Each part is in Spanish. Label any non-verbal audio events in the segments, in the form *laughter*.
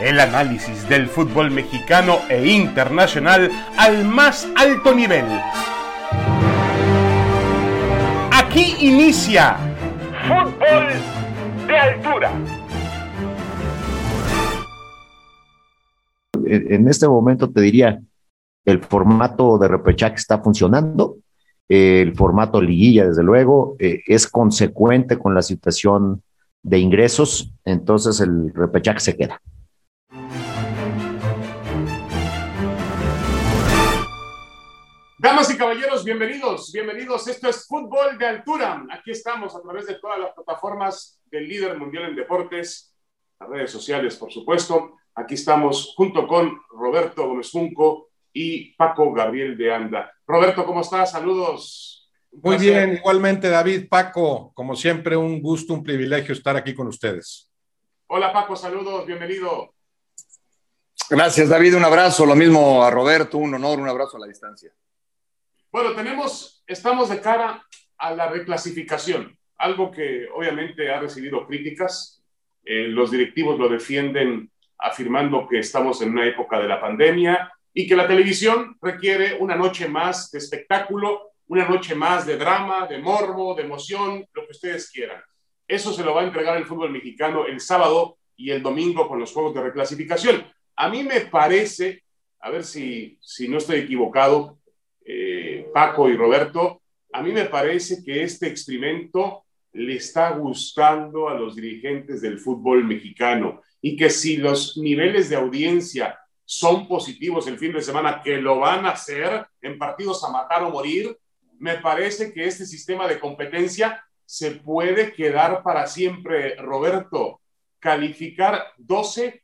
El análisis del fútbol mexicano e internacional al más alto nivel. Aquí inicia Fútbol de Altura. En este momento te diría, el formato de repechaje está funcionando, el formato liguilla, desde luego, eh, es consecuente con la situación de ingresos, entonces el repechaje se queda. Damas y caballeros, bienvenidos, bienvenidos. Esto es Fútbol de Altura. Aquí estamos a través de todas las plataformas del líder mundial en deportes, las redes sociales, por supuesto. Aquí estamos junto con Roberto Gómez Junco y Paco Gabriel de Anda. Roberto, ¿cómo estás? Saludos. Muy bien, igualmente David, Paco, como siempre, un gusto, un privilegio estar aquí con ustedes. Hola Paco, saludos, bienvenido. Gracias David, un abrazo, lo mismo a Roberto, un honor, un abrazo a la distancia. Bueno, tenemos, estamos de cara a la reclasificación, algo que obviamente ha recibido críticas. Eh, los directivos lo defienden afirmando que estamos en una época de la pandemia y que la televisión requiere una noche más de espectáculo, una noche más de drama, de morbo, de emoción, lo que ustedes quieran. Eso se lo va a entregar el fútbol mexicano el sábado y el domingo con los juegos de reclasificación. A mí me parece, a ver si, si no estoy equivocado, eh, Paco y Roberto, a mí me parece que este experimento le está gustando a los dirigentes del fútbol mexicano y que si los niveles de audiencia son positivos el fin de semana, que lo van a hacer en partidos a matar o morir, me parece que este sistema de competencia se puede quedar para siempre, Roberto. Calificar 12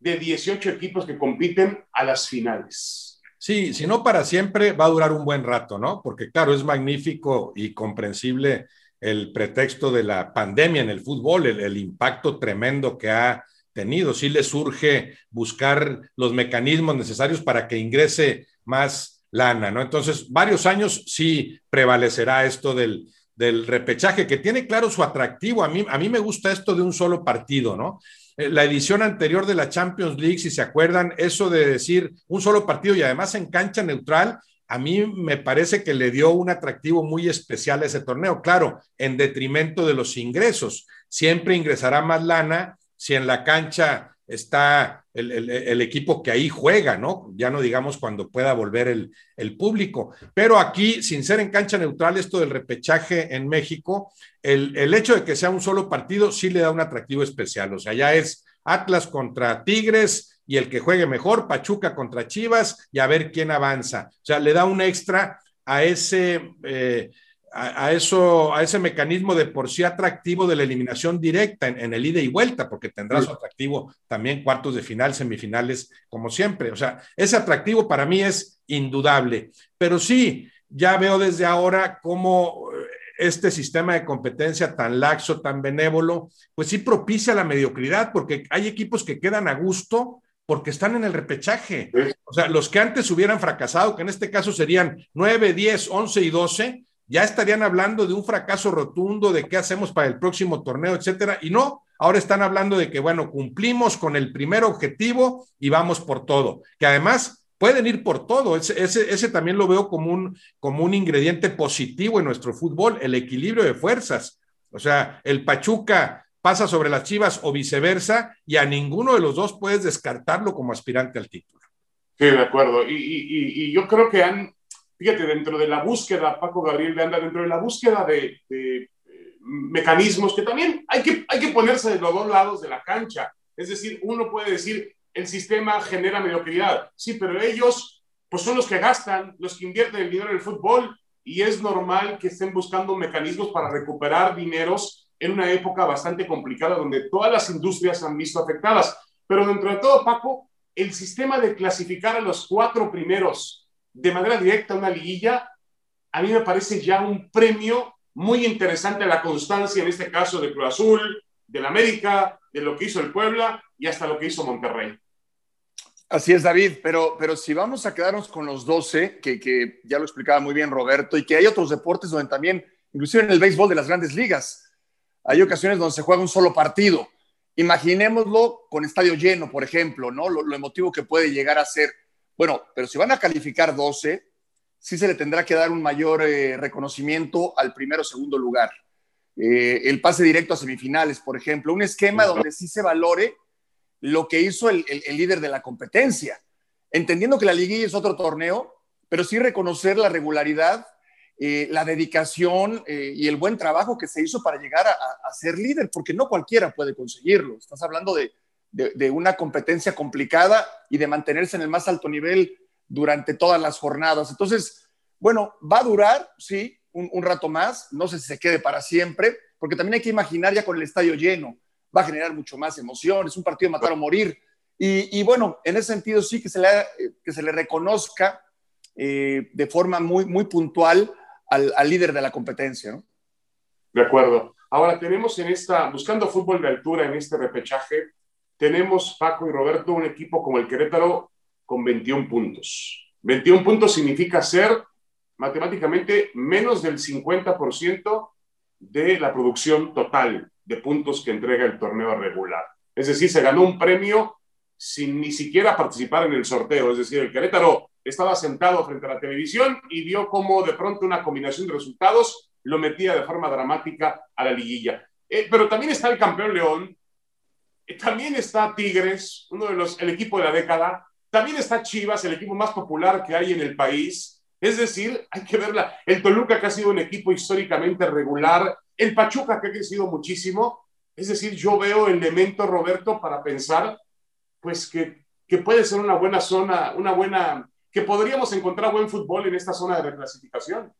de 18 equipos que compiten a las finales. Sí, si no para siempre, va a durar un buen rato, ¿no? Porque claro, es magnífico y comprensible el pretexto de la pandemia en el fútbol, el, impacto tremendo que ha tenido. Sí le surge buscar los mecanismos necesarios para que ingrese más lana, ¿no? Entonces, varios años sí prevalecerá esto del, del repechaje, que tiene claro su atractivo. A mí, a mí me gusta esto de un solo partido, ¿no? Eh, la edición anterior de la Champions League, si se acuerdan, eso de decir un solo partido y además en cancha neutral, a mí me parece que le dio un atractivo muy especial a ese torneo. Claro, en detrimento de los ingresos. Siempre ingresará más lana si en la cancha está el, equipo que ahí juega, ¿no? Ya no digamos cuando pueda volver el, público. Pero aquí, sin ser en cancha neutral, esto del repechaje en México, el, hecho de que sea un solo partido sí le da un atractivo especial. O sea, ya es Atlas contra Tigres y el que juegue mejor, Pachuca contra Chivas y a ver quién avanza. O sea, le da un extra a ese... Eh, a, eso, a ese mecanismo de por sí atractivo de la eliminación directa en, el ida y vuelta, porque tendrá su atractivo también cuartos de final, semifinales, como siempre. O sea, ese atractivo para mí es indudable. Pero sí, ya veo desde ahora cómo eh, este sistema de competencia tan laxo, tan benévolo, pues sí propicia la mediocridad, porque hay equipos que quedan a gusto porque están en el repechaje. O sea, los que antes hubieran fracasado, que en este caso serían 9, 10, 11 y 12, ya estarían hablando de un fracaso rotundo, de qué hacemos para el próximo torneo, etcétera. Y no, ahora están hablando de que, bueno, cumplimos con el primer objetivo y vamos por todo. Que además pueden ir por todo. Ese, también lo veo como un, como un ingrediente positivo en nuestro fútbol, el equilibrio de fuerzas. O sea, el Pachuca pasa sobre las Chivas o viceversa, y a ninguno de los dos puedes descartarlo como aspirante al título. Sí, de acuerdo. y yo creo que han, fíjate, dentro de la búsqueda, Paco Gabriel anda, dentro de la búsqueda de, eh, mecanismos que también hay que, hay que ponerse de los dos lados de la cancha. Es decir, uno puede decir, el sistema genera mediocridad. Sí, pero ellos pues son los que gastan, los que invierten el dinero en el fútbol y es normal que estén buscando mecanismos para recuperar dineros en una época bastante complicada donde todas las industrias se han visto afectadas. Pero dentro de todo, Paco, el sistema de clasificar a los cuatro primeros de manera directa una liguilla, a mí me parece ya un premio muy interesante a la constancia, en este caso de Cruz Azul, del América, de lo que hizo el Puebla y hasta lo que hizo Monterrey. Así es, David, pero, pero si vamos a quedarnos con los 12, que, que ya lo explicaba muy bien Roberto, y que hay otros deportes donde también, inclusive en el béisbol de las grandes ligas, hay ocasiones donde se juega un solo partido imaginémoslo con estadio lleno, por ejemplo, ¿no? Lo, emotivo que puede llegar a ser. Bueno, pero si van a calificar 12, sí se le tendrá que dar un mayor eh, reconocimiento al primero o segundo lugar. Eh, el pase directo a semifinales, por ejemplo, un esquema donde sí se valore lo que hizo el, líder de la competencia, entendiendo que la liguilla es otro torneo, pero sí reconocer la regularidad, eh, la dedicación eh, y el buen trabajo que se hizo para llegar a, ser líder, porque no cualquiera puede conseguirlo. Estás hablando de, una competencia complicada y de mantenerse en el más alto nivel durante todas las jornadas. Entonces, bueno, va a durar, sí, un, rato más, no sé si se quede para siempre, porque también hay que imaginar ya con el estadio lleno, va a generar mucho más emoción, es un partido de matar o morir. Y, bueno, en ese sentido sí que se le, que se le reconozca eh, de forma muy, muy puntual al, líder de la competencia. De acuerdo. Ahora tenemos en esta, buscando fútbol de altura en este repechaje, tenemos Paco y Roberto un equipo como el Querétaro con 21 puntos. 21 puntos significa ser matemáticamente menos del 50% de la producción total de puntos que entrega el torneo regular. Es decir, se ganó un premio sin ni siquiera participar en el sorteo. Es decir, el Querétaro estaba sentado frente a la televisión y vio cómo de pronto una combinación de resultados lo metía de forma dramática a la liguilla. Eh, pero también está el campeón León, también está Tigres, uno de los, el equipo de la década, también está Chivas, el equipo más popular que hay en el país, es decir, hay que verla. El Toluca, que ha sido un equipo históricamente regular, el Pachuca, que ha crecido muchísimo. Es decir, yo veo elemento, Roberto, para pensar, pues que, que puede ser una buena zona, una buena, que podríamos encontrar buen fútbol en esta zona de reclasificación.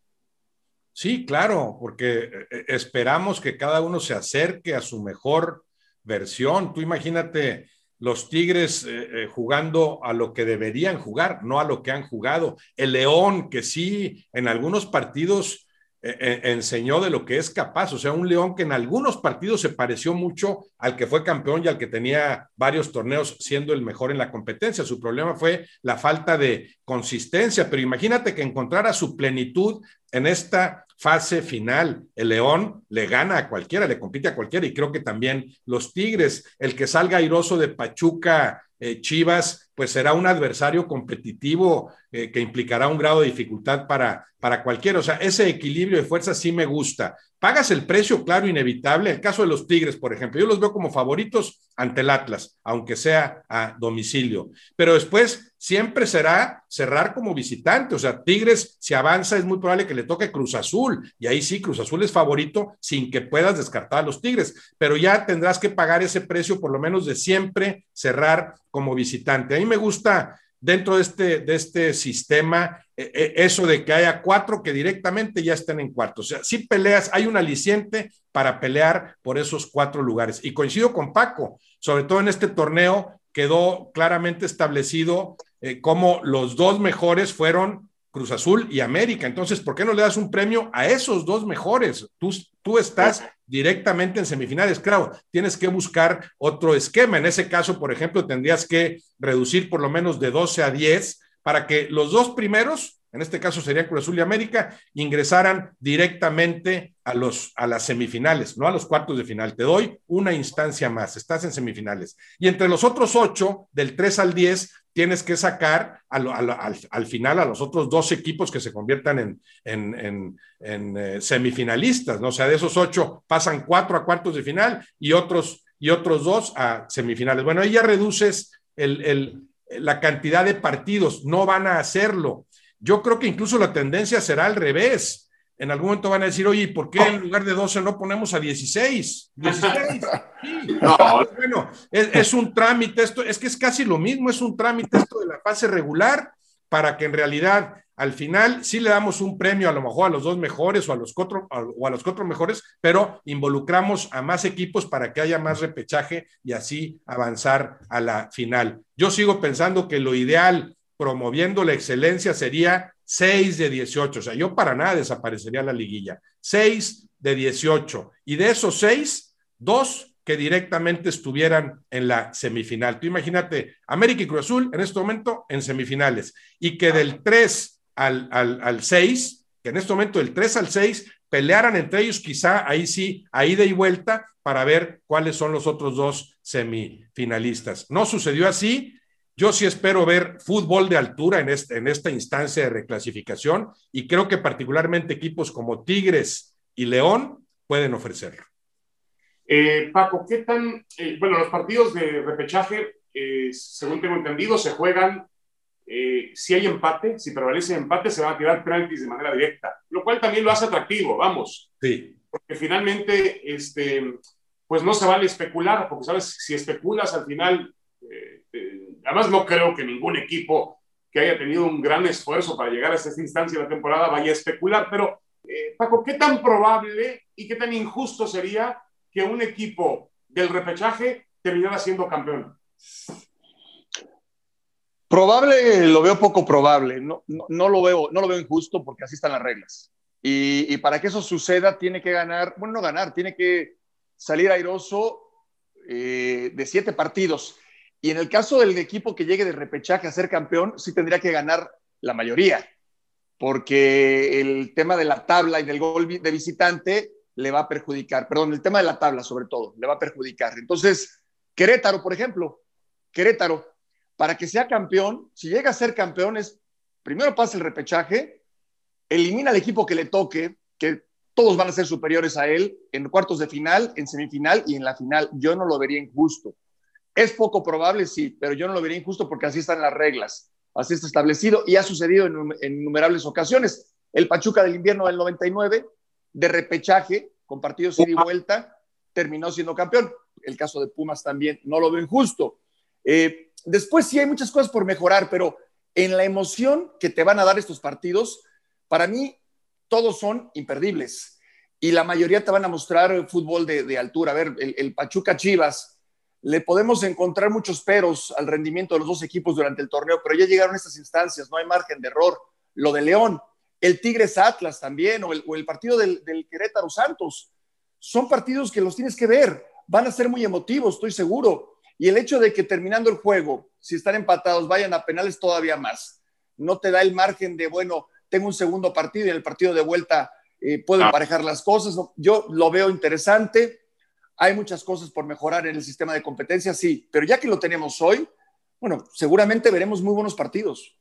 Sí, claro, porque eh, eh, esperamos que cada uno se acerque a su mejor versión. Tú imagínate los Tigres eh, eh, jugando a lo que deberían jugar, no a lo que han jugado. El León, que sí, en algunos partidos eh, enseñó de lo que es capaz, o sea, un León que en algunos partidos se pareció mucho al que fue campeón y al que tenía varios torneos siendo el mejor en la competencia. Su problema fue la falta de consistencia, pero imagínate que encontrara su plenitud en esta fase final. El León le gana a cualquiera, le compite a cualquiera y creo que también los Tigres, el que salga airoso de Pachuca, eh, Chivas, pues será un adversario competitivo eh, que implicará un grado de dificultad para, para cualquiera. O sea, ese equilibrio de fuerzas sí me gusta. Pagas el precio, claro, inevitable. El caso de los Tigres, por ejemplo, yo los veo como favoritos ante el Atlas, aunque sea a domicilio. Pero después siempre será cerrar como visitante. O sea, Tigres, si avanza, es muy probable que le toque Cruz Azul. Y ahí sí, Cruz Azul es favorito sin que puedas descartar a los Tigres. Pero ya tendrás que pagar ese precio, por lo menos de siempre cerrar como visitante. A me gusta dentro de este, de este sistema e, e, eso de que haya cuatro que directamente ya estén en cuartos. O sea, si peleas, hay un aliciente para pelear por esos cuatro lugares. Y coincido con Paco, sobre todo en este torneo quedó claramente establecido eh, cómo los dos mejores fueron Cruz Azul y América. Entonces, ¿por qué no le das un premio a esos dos mejores? Tú, tú estás directamente en semifinales. Claro, tienes que buscar otro esquema. En ese caso, por ejemplo, tendrías que reducir por lo menos de 12 a 10 para que los dos primeros, en este caso serían Cruz Azul y América, ingresaran directamente a, los, a las semifinales, no a los cuartos de final. Te doy una instancia más, estás en semifinales. Y entre los otros ocho, del 3 al 10, tienes que sacar al, final a los otros dos equipos que se conviertan en, eh, semifinalistas, ¿no? O sea, de esos ocho pasan cuatro a cuartos de final y otros, y otros dos a semifinales. Bueno, ahí ya reduces el, la cantidad de partidos, no van a hacerlo. Yo creo que incluso la tendencia será al revés. En algún momento van a decir, oye, ¿por qué en lugar de 12 no ponemos a 16? 16. *laughs* Bueno, es, un trámite esto, es que es casi lo mismo, es un trámite esto de la fase regular para que en realidad al final sí le damos un premio a lo mejor a los dos mejores o a los cuatro, o a los cuatro mejores, pero involucramos a más equipos para que haya más repechaje y así avanzar a la final. Yo sigo pensando que lo ideal promoviendo la excelencia sería 6 de 18, o sea, yo para nada desaparecería la liguilla. 6 de 18 y de esos 6, dos que directamente estuvieran en la semifinal. Tú imagínate, América y Cruz Azul en este momento en semifinales y que del 3 al, al, 6, que en este momento del 3 al 6 pelearan entre ellos, quizá ahí sí, a ida y vuelta, para ver cuáles son los otros dos semifinalistas. No sucedió así. Yo sí espero ver fútbol de altura en, este, en esta instancia de reclasificación y creo que particularmente equipos como Tigres y León pueden ofrecerlo. Eh, Paco, ¿qué tan, eh, bueno, los partidos de repechaje, eh, según tengo entendido, se juegan, si hay empate, si prevalece el empate, se van a tirar penaltis de manera directa, lo cual también lo hace atractivo, vamos. Sí. Porque finalmente, este, pues no se vale especular, porque sabes, si especulas al final, además no creo que ningún equipo que haya tenido un gran esfuerzo para llegar a esta instancia de la temporada vaya a especular, pero Paco, ¿qué tan probable y qué tan injusto sería que un equipo del repechaje terminara siendo campeón? Probable, lo veo poco probable. No, no, lo, veo, no lo veo injusto porque así están las reglas. Y, para que eso suceda, tiene que ganar, bueno, no ganar, tiene que salir airoso eh, de siete partidos. Y en el caso del equipo que llegue de repechaje a ser campeón, sí tendría que ganar la mayoría, porque el tema de la tabla y del gol de visitante le va a perjudicar. Perdón, el tema de la tabla sobre todo, le va a perjudicar. Entonces, Querétaro, por ejemplo, Querétaro, para que sea campeón, si llega a ser campeón, es primero pasa el repechaje, elimina al equipo que le toque, que todos van a ser superiores a él en cuartos de final, en semifinal y en la final. Yo no lo vería injusto. Es poco probable, sí, pero yo no lo vería injusto porque así están las reglas, así está establecido y ha sucedido en, en innumerables ocasiones. El Pachuca del invierno del 99 de repechaje, con partidos ida y vuelta, terminó siendo campeón. El caso de Pumas también no lo veo injusto. Eh, después sí hay muchas cosas por mejorar, pero en la emoción que te van a dar estos partidos, para mí todos son imperdibles. Y la mayoría te van a mostrar fútbol de, altura. A ver, el, el, Pachuca Chivas, le podemos encontrar muchos peros al rendimiento de los dos equipos durante el torneo, pero ya llegaron estas instancias, no hay margen de error. Lo de León, el Tigres Atlas también, o el, partido del, Querétaro Santos. Son partidos que los tienes que ver, van a ser muy emotivos, estoy seguro. Y el hecho de que terminando el juego, si están empatados, vayan a penales todavía más. No te da el margen de, bueno, tengo un segundo partido y en el partido de vuelta eh, puedo ah. emparejar las cosas. Yo lo veo interesante. Hay muchas cosas por mejorar en el sistema de competencia, sí, pero ya que lo tenemos hoy, bueno, seguramente veremos muy buenos partidos.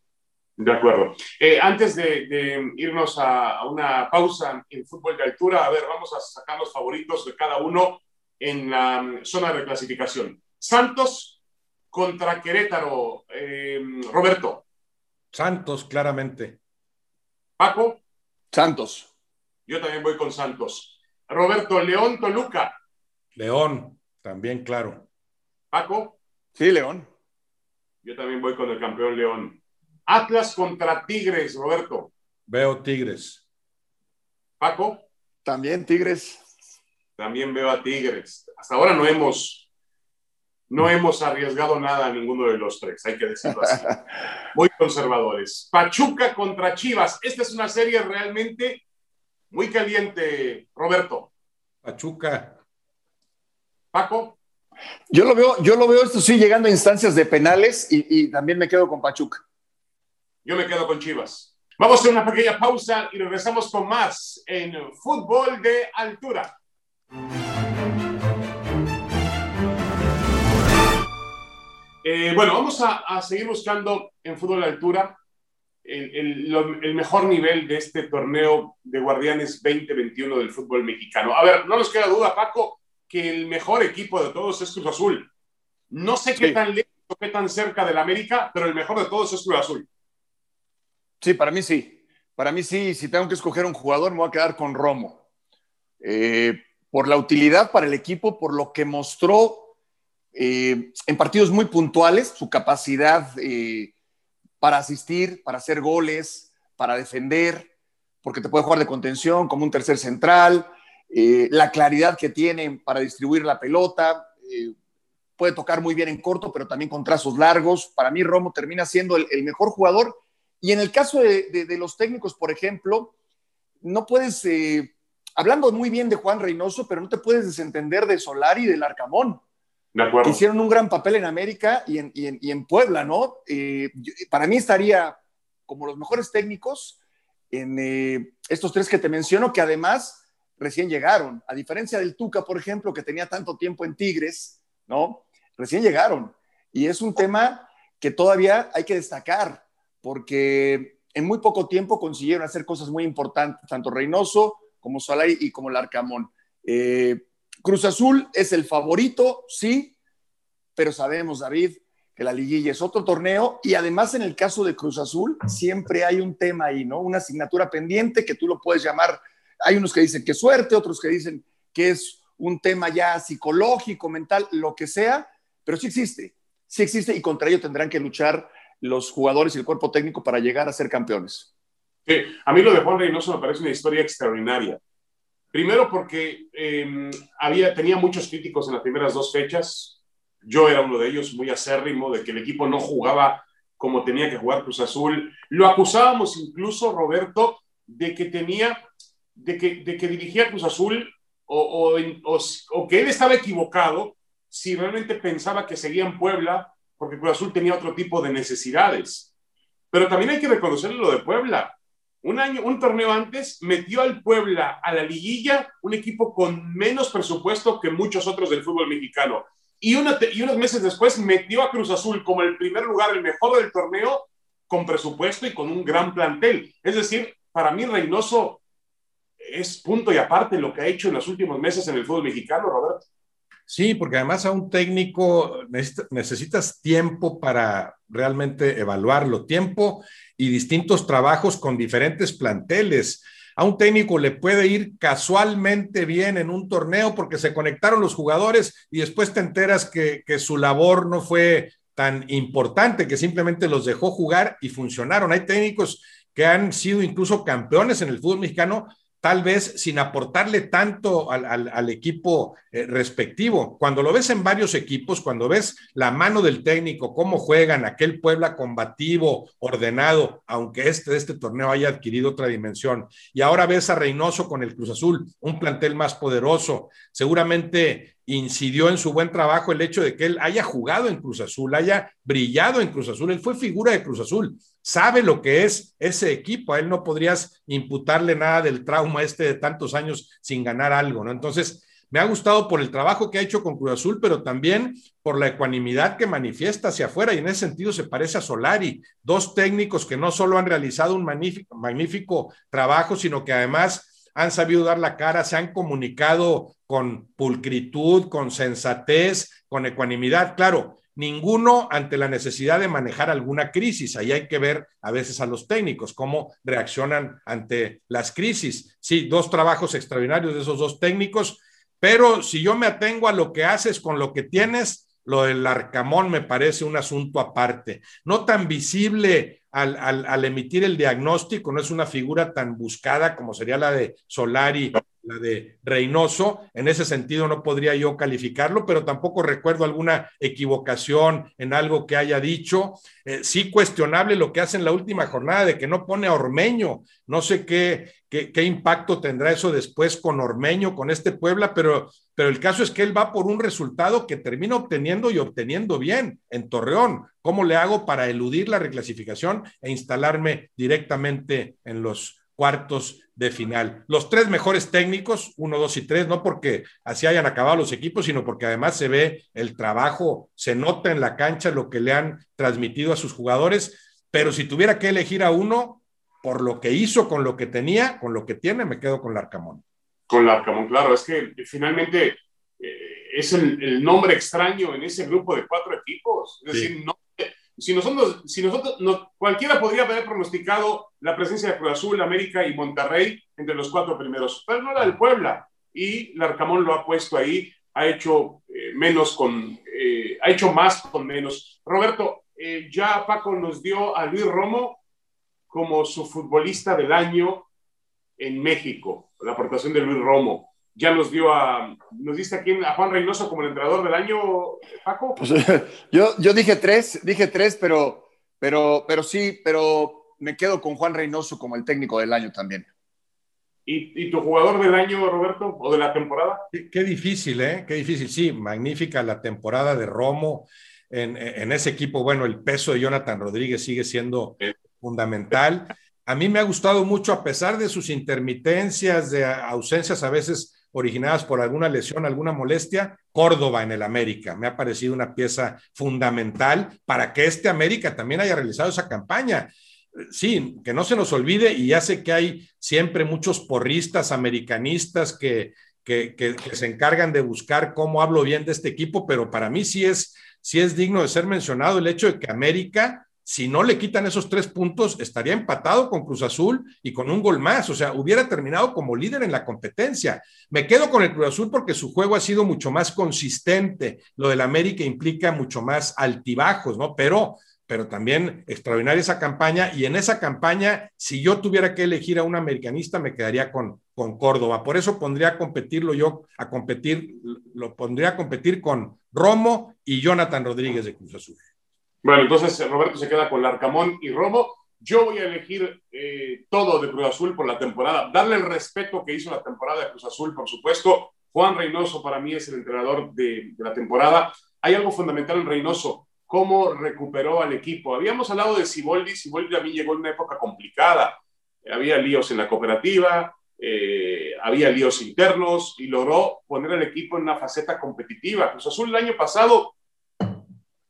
De acuerdo. Eh, antes de, irnos a, una pausa en fútbol de altura, a ver, vamos a sacar los favoritos de cada uno en la mm, zona de reclasificación. Santos contra Querétaro. Eh, Roberto. Santos, claramente. Paco. Santos. Yo también voy con Santos. Roberto, León, Toluca. León, también claro. Paco. Sí, León. Yo también voy con el campeón León. Atlas contra Tigres, Roberto. Veo Tigres. Paco. También Tigres. También veo a Tigres. Hasta ahora no hemos, no hemos arriesgado nada a ninguno de los tres, hay que decirlo así. *laughs* Muy conservadores. Pachuca contra Chivas. Esta es una serie realmente muy caliente, Roberto. Pachuca. Paco. Yo lo veo, yo lo veo esto sí llegando a instancias de penales y también me quedo con Pachuca. Yo me quedo con Chivas. Vamos a hacer una pequeña pausa y regresamos con más en fútbol de altura. Eh, bueno, vamos a, seguir buscando en fútbol de altura el, el, mejor nivel de este torneo de Guardianes 2021 del fútbol mexicano. A ver, no nos queda duda, Paco, que el mejor equipo de todos es Cruz Azul. No sé qué tan lejos o qué tan cerca del América, pero el mejor de todos es Cruz Azul. Sí, para mí sí. Para mí sí, si tengo que escoger un jugador, me voy a quedar con Romo. Eh, por la utilidad para el equipo, por lo que mostró eh, en partidos muy puntuales, su capacidad eh, para asistir, para hacer goles, para defender, porque te puede jugar de contención como un tercer central, la claridad que tiene para distribuir la pelota, puede tocar muy bien en corto, pero también con trazos largos. Para mí Romo termina siendo el mejor jugador y en el caso de, los técnicos, por ejemplo, no puedes, eh, hablando muy bien de Juan Reynoso, pero no te puedes desentender de Solari y del Arcamón. De acuerdo. hicieron un gran papel en América y en, Puebla, ¿no? Eh, para mí estaría como los mejores técnicos en eh, estos tres que te menciono, que además recién llegaron, a diferencia del Tuca, por ejemplo, que tenía tanto tiempo en Tigres, ¿no? Recién llegaron. Y es un tema que todavía hay que destacar, porque en muy poco tiempo consiguieron hacer cosas muy importantes, tanto Reynoso como Solari y como Larcamón. Eh, Cruz Azul es el favorito, sí, pero sabemos, David, que la liguilla es otro torneo y además en el caso de Cruz Azul siempre hay un tema ahí, ¿no? Una asignatura pendiente que tú lo puedes llamar, hay unos que dicen que suerte, otros que dicen que es un tema ya psicológico, mental, lo que sea, pero sí existe, sí existe y contra ello tendrán que luchar los jugadores y el cuerpo técnico para llegar a ser campeones. a mí lo de Juan Reynoso me parece una historia extraordinaria. Primero porque em, había, tenía muchos críticos en las primeras dos fechas. Yo era uno de ellos, muy acérrimo, de que el equipo no jugaba como tenía que jugar Cruz Azul. Lo acusábamos incluso, Roberto, de que tenía, de que, de que dirigía Cruz Azul o, o, que él estaba equivocado si realmente pensaba que seguía en Puebla, porque Cruz Azul tenía otro tipo de necesidades. Pero también hay que reconocerle lo de Puebla un año, un torneo antes, metió al Puebla a la liguilla, un equipo con menos presupuesto que muchos otros del fútbol mexicano. Y, y unos meses después metió a Cruz Azul como el primer lugar, el mejor del torneo, con presupuesto y con un gran plantel. Es decir, para mí Reynoso es punto y aparte lo que ha hecho en los últimos meses en el fútbol mexicano, Roberto. Sí, porque además a un técnico necesitas tiempo para realmente evaluarlo, tiempo y distintos trabajos con diferentes planteles. A un técnico le puede ir casualmente bien en un torneo porque se conectaron los jugadores y después te enteras que, que su labor no fue tan importante, que simplemente los dejó jugar y funcionaron. Hay técnicos que han sido incluso campeones en el fútbol mexicano tal vez sin aportarle tanto al, equipo eh, respectivo. Cuando lo ves en varios equipos, cuando ves la mano del técnico, cómo juegan, aquel Puebla combativo, ordenado, aunque este este torneo haya adquirido otra dimensión, y ahora ves a Reynoso con el Cruz Azul, un plantel más poderoso, seguramente incidió en su buen trabajo el hecho de que él haya jugado en Cruz Azul, haya brillado en Cruz Azul, él fue figura de Cruz Azul, sabe lo que es ese equipo, a él no podrías imputarle nada del trauma este de tantos años sin ganar algo, ¿no? Entonces, me ha gustado por el trabajo que ha hecho con Cruz Azul, pero también por la ecuanimidad que manifiesta hacia afuera y en ese sentido se parece a Solari, dos técnicos que no solo han realizado un magnífico, magnífico trabajo, sino que además han sabido dar la cara, se han comunicado con pulcritud, con sensatez, con ecuanimidad. Claro, ninguno ante la necesidad de manejar alguna crisis. Ahí hay que ver a veces a los técnicos cómo reaccionan ante las crisis. Sí, dos trabajos extraordinarios de esos dos técnicos, pero si yo me atengo a lo que haces con lo que tienes, lo del Arcamón me parece un asunto aparte, no tan visible al, emitir el diagnóstico, no es una figura tan buscada como sería la de Solari, la de Reynoso. En ese sentido no podría yo calificarlo, pero tampoco recuerdo alguna equivocación en algo que haya dicho. Eh, sí cuestionable lo que hace en la última jornada de que no pone a Ormeño. No sé qué, qué, qué impacto tendrá eso después con Ormeño, con este Puebla, pero, pero el caso es que él va por un resultado que termina obteniendo y obteniendo bien en Torreón. ¿Cómo le hago para eludir la reclasificación e instalarme directamente en los cuartos de final? Los tres mejores técnicos, uno, dos y tres, no porque así hayan acabado los equipos, sino porque además se ve el trabajo, se nota en la cancha lo que le han transmitido a sus jugadores, pero si tuviera que elegir a uno, por lo que hizo, con lo que tenía, con lo que tiene, me quedo con Larcamón. Con Larcamón, claro, es que finalmente eh, es el, nombre extraño en ese grupo de cuatro equipos. Es decir, no si nosotros, si nosotros cualquiera podría haber pronosticado la presencia de Cruz Azul, América y Monterrey entre los cuatro primeros, pero no la del Puebla. Y Larcamón lo ha puesto ahí, ha hecho eh, menos con, eh, ha hecho más con menos. Roberto, eh, ya Paco nos dio a Luis Romo como su futbolista del año en México, la aportación de Luis Romo ya nos dio a, nos diste aquí a Juan Reynoso como el entrenador del año, Paco. Pues, *laughs* yo, yo dije tres, dije tres, pero, pero, pero sí, pero me quedo con Juan Reynoso como el técnico del año también. ¿Y, tu jugador del año, Roberto, o de la temporada? Qué, difícil, ¿eh? Qué difícil. Sí, magnífica la temporada de Romo. En, en, ese equipo, bueno, el peso de Jonathan Rodríguez sigue siendo fundamental a mí me ha gustado mucho, a pesar de sus intermitencias, de ausencias a veces originadas por alguna lesión, alguna molestia, Córdoba en el América. Me ha parecido una pieza fundamental para que este América también haya realizado esa campaña. Sí, que no se nos olvide, y ya sé que hay siempre muchos porristas americanistas que, que, que, se encargan de buscar cómo hablo bien de este equipo, pero para mí sí es, sí es digno de ser mencionado el hecho de que América si no le quitan esos tres puntos, estaría empatado con Cruz Azul y con un gol más. O sea, hubiera terminado como líder en la competencia. Me quedo con el Cruz Azul porque su juego ha sido mucho más consistente. Lo del América implica mucho más altibajos, ¿no? Pero, pero también extraordinaria esa campaña. Y en esa campaña, si yo tuviera que elegir a un americanista, me quedaría con, con Córdoba. Por eso pondría a competirlo yo, a competir, lo pondría a competir con Romo y Jonathan Rodríguez de Cruz Azul. Bueno, entonces Roberto se queda con Larcamón y Romo. Yo voy a elegir eh, todo de Cruz Azul por la temporada, darle el respeto que hizo la temporada de Cruz Azul, por supuesto. Juan Reynoso para mí es el entrenador de, de la temporada. Hay algo fundamental en Reynoso, cómo recuperó al equipo. Habíamos hablado de Siboldi, Siboldi a mí llegó en una época complicada. Había líos en la cooperativa, eh, había líos internos y logró poner al equipo en una faceta competitiva. Cruz Azul el año pasado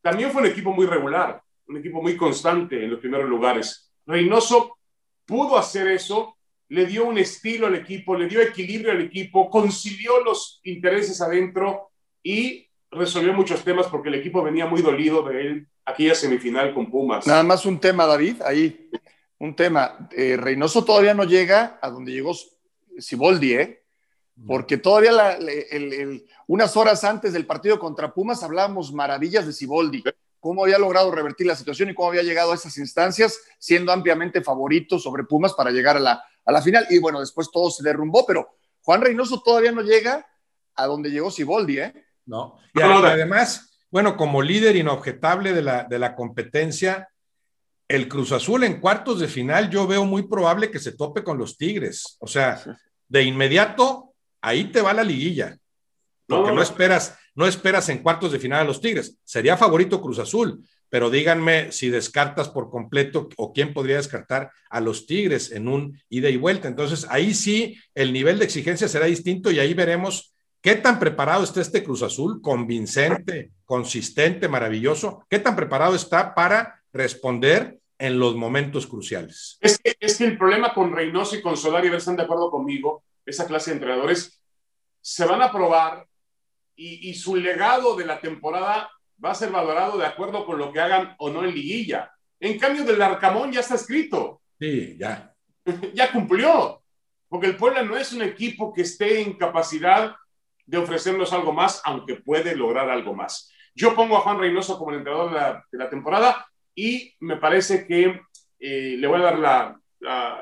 también fue un equipo muy regular, un equipo muy constante en los primeros lugares. Reynoso pudo hacer eso, le dio un estilo al equipo, le dio equilibrio al equipo, concilió los intereses adentro y resolvió muchos temas porque el equipo venía muy dolido de él aquella semifinal con Pumas. Nada más un tema, David, ahí, un tema. Eh, Reynoso todavía no llega a donde llegó Siboldi, ¿eh? Porque todavía unas horas antes del partido contra Pumas hablábamos maravillas de Siboldi, cómo había logrado revertir la situación y cómo había llegado a esas instancias, siendo ampliamente favorito sobre Pumas para llegar a la, a la final. Y bueno, después todo se derrumbó, pero Juan Reynoso todavía no llega a donde llegó Siboldi, ¿eh? No. Y además, bueno, como líder inobjetable de la, de la competencia, el Cruz Azul en cuartos de final, yo veo muy probable que se tope con los Tigres. O sea, de inmediato ahí te va la liguilla. Porque no, esperas, no esperas en cuartos de final a los Tigres. Sería favorito Cruz Azul, pero díganme si descartas por completo o quién podría descartar a los Tigres en un ida y vuelta. Entonces, ahí sí el nivel de exigencia será distinto y ahí veremos qué tan preparado está este Cruz Azul, convincente, consistente, maravilloso, qué tan preparado está para responder en los momentos cruciales. Es que, es que el problema con Reynoso y con Solari, a ver, están de acuerdo conmigo, esa clase de entrenadores, se van a probar y, su legado de la temporada va a ser valorado de acuerdo con lo que hagan o no en liguilla. En cambio, del Arcamón ya está escrito. Sí, ya. *laughs* ya cumplió. Porque el Puebla no es un equipo que esté en capacidad de ofrecernos algo más, aunque puede lograr algo más. Yo pongo a Juan Reynoso como el entrenador de la, temporada y me parece que eh, le voy a dar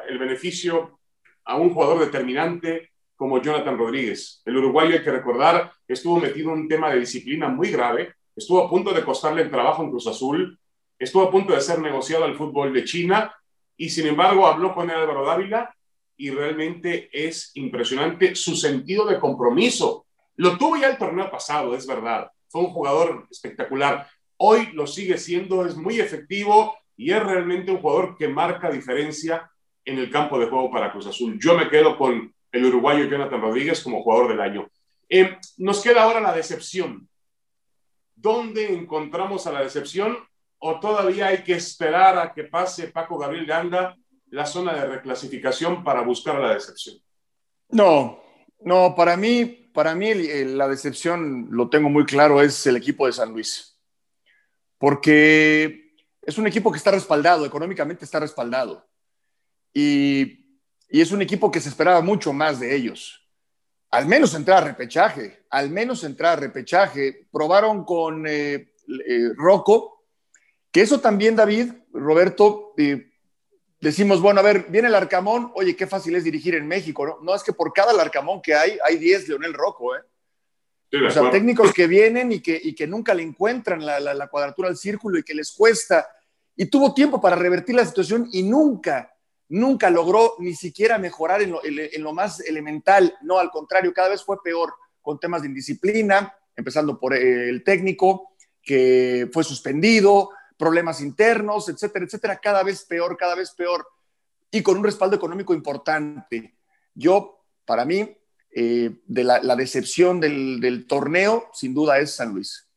el beneficio a un jugador determinante como Jonathan Rodríguez. El uruguayo, hay que recordar, estuvo metido en un tema de disciplina muy grave, estuvo a punto de costarle el trabajo en Cruz Azul, estuvo a punto de ser negociado al fútbol de China y sin embargo habló con Álvaro Dávila y realmente es impresionante su sentido de compromiso. Lo tuvo ya el torneo pasado, es verdad. Fue un jugador espectacular. Hoy lo sigue siendo, es muy efectivo y es realmente un jugador que marca diferencia en el campo de juego para Cruz Azul. Yo me quedo con el uruguayo Jonathan Rodríguez como jugador del año. Eh, nos queda ahora la decepción. ¿Dónde encontramos a la decepción? ¿O todavía hay que esperar a que pase Paco Gabriel Ganda la zona de reclasificación para buscar la decepción? No, no, para mí, para mí la decepción, lo tengo muy claro, es el equipo de San Luis. Porque es un equipo que está respaldado, económicamente está respaldado y, es un equipo que se esperaba mucho más de ellos. Al menos entrar a repechaje, al menos entrar a repechaje. Probaron con eh, eh, Rocco, que eso también, David, Roberto, eh, decimos, bueno, a ver, viene el Arcamón, oye, qué fácil es dirigir en México, ¿no? No, es que por cada Arcamón que hay, hay 10 Leonel Rocco, ¿eh? o sea, técnicos que vienen y que, y que nunca le encuentran la, la, cuadratura al círculo y que les cuesta. Y tuvo tiempo para revertir la situación y nunca, nunca logró ni siquiera mejorar en lo, más elemental, no, al contrario, cada vez fue peor con temas de indisciplina, empezando por eh, el técnico que fue suspendido, problemas internos, etcétera, etcétera, cada vez peor, cada vez peor. y con un respaldo económico importante. Yo, para mí, eh, de la, decepción del, torneo, sin duda es San Luis.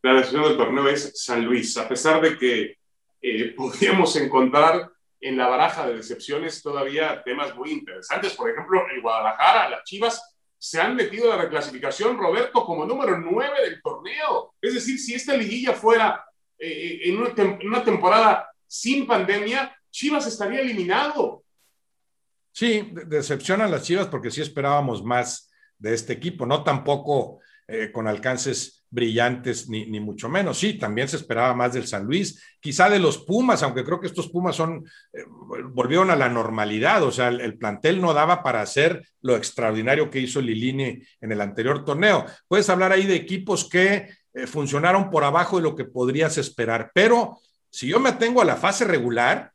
La decepción del torneo es San Luis, a pesar de que eh, *laughs* podríamos encontrar en la baraja de decepciones todavía temas muy interesantes. Por ejemplo, el Guadalajara, las Chivas, se han metido a la reclasificación, Roberto, como número 9 del torneo. Es decir, si esta liguilla fuera eh, en, una en, una temporada sin pandemia, Chivas estaría eliminado. Sí, decepcionan las Chivas porque sí esperábamos más de este equipo, no tampoco eh, con alcances brillantes ni, ni, mucho menos. Sí, también se esperaba más del San Luis, quizá de los Pumas, aunque creo que estos Pumas son, eh, volvieron a la normalidad, o sea, el, plantel no daba para hacer lo extraordinario que hizo Lilini en el anterior torneo. Puedes hablar ahí de equipos que eh, funcionaron por abajo de lo que podrías esperar, pero si yo me atengo a la fase regular,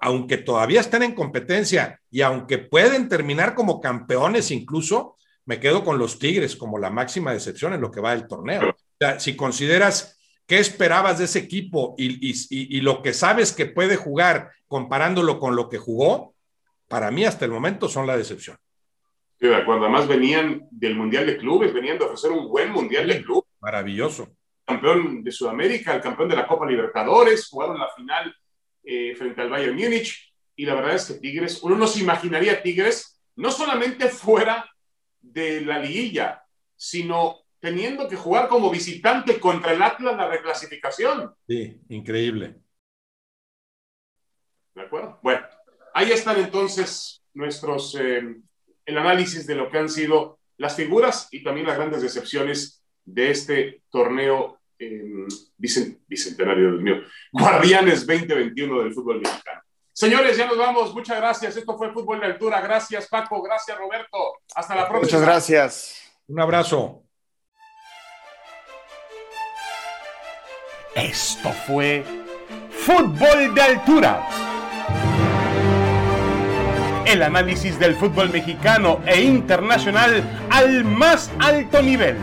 aunque todavía estén en competencia y aunque pueden terminar como campeones incluso, me quedo con los Tigres como la máxima decepción en lo que va del torneo. O sea, si consideras qué esperabas de ese equipo y, lo que sabes que puede jugar comparándolo con lo que jugó, para mí hasta el momento son la decepción. Sí, de acuerdo. Además venían del Mundial de Clubes, venían de ofrecer un buen Mundial de Clubes. Maravilloso. Campeón de Sudamérica, el campeón de la Copa Libertadores, jugaron la final eh, frente al Bayern Múnich. Y la verdad es que Tigres, uno no se imaginaría Tigres, no solamente fuera de la liguilla, sino teniendo que jugar como visitante contra el Atlas la reclasificación. Sí, increíble. ¿De acuerdo? Bueno, ahí están entonces nuestros, eh, el análisis de lo que han sido las figuras y también las grandes decepciones de este torneo eh, bicentenario, Dios mío, Guardianes 2021 del fútbol mexicano. Señores, ya nos vamos. Muchas gracias. Esto fue Fútbol de Altura. Gracias, Paco. Gracias, Roberto. Hasta la próxima. Muchas gracias. Un abrazo. Esto fue Fútbol de Altura. El análisis del fútbol mexicano e internacional al más alto nivel